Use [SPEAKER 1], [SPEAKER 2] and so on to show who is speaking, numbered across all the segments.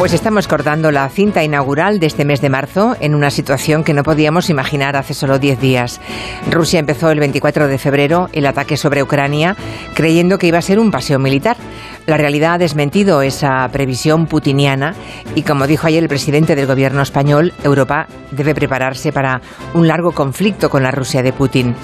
[SPEAKER 1] Pues estamos cortando la cinta inaugural de este mes de marzo en una situación que no podíamos imaginar hace solo 10 días. Rusia empezó el 24 de febrero el ataque sobre Ucrania creyendo que iba a ser un paseo militar. La realidad ha desmentido esa previsión putiniana y como dijo ayer el presidente del gobierno español, Europa debe prepararse para un largo conflicto con la Rusia de Putin.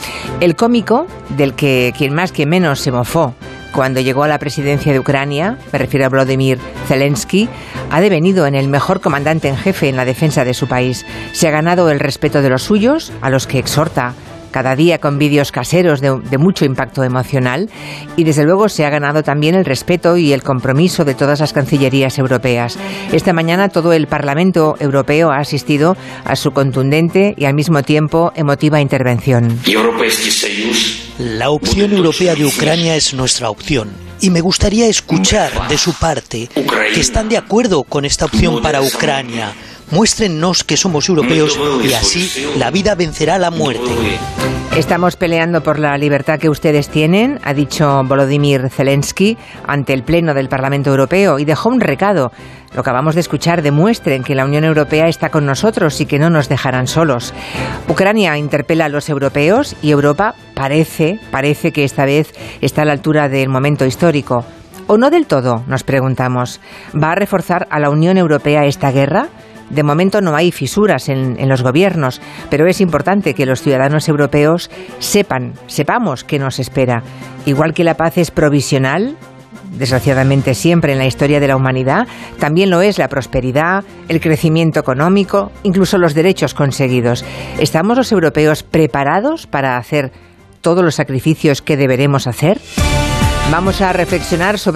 [SPEAKER 1] El cómico, del que quien más que menos se mofó cuando llegó a la presidencia de Ucrania, me refiero a Vladimir Zelensky, ha devenido en el mejor comandante en jefe en la defensa de su país. Se ha ganado el respeto de los suyos, a los que exhorta cada día con vídeos caseros de, de, mucho impacto emocional y desde luego se ha ganado también el respeto y el compromiso de todas las cancillerías europeas. Esta mañana todo el Parlamento Europeo ha asistido a su contundente y al mismo tiempo emotiva intervención.
[SPEAKER 2] La opción europea de Ucrania es nuestra opción y me gustaría escuchar de su parte que están de acuerdo con esta opción para Ucrania Muéstrennos que somos europeos y así la vida vencerá la muerte.
[SPEAKER 1] Estamos peleando por la libertad que ustedes tienen, ha dicho Volodymyr Zelensky ante el Pleno del Parlamento Europeo y dejó un recado. Lo que acabamos de escuchar demuestren que la Unión Europea está con nosotros y que no nos dejarán solos. Ucrania interpela a los europeos y Europa parece, parece que esta vez está a la altura del momento histórico. ¿O no del todo? Nos preguntamos. ¿Va a reforzar a la Unión Europea esta guerra? De momento no hay fisuras en, los gobiernos, pero es importante que los ciudadanos europeos sepan, sepamos qué nos espera. Igual que la paz es provisional, desgraciadamente siempre en la historia de la humanidad, también lo es la prosperidad, el crecimiento económico, incluso los derechos conseguidos. ¿Estamos los europeos preparados para hacer todos los sacrificios que deberemos hacer? Vamos a reflexionar sobre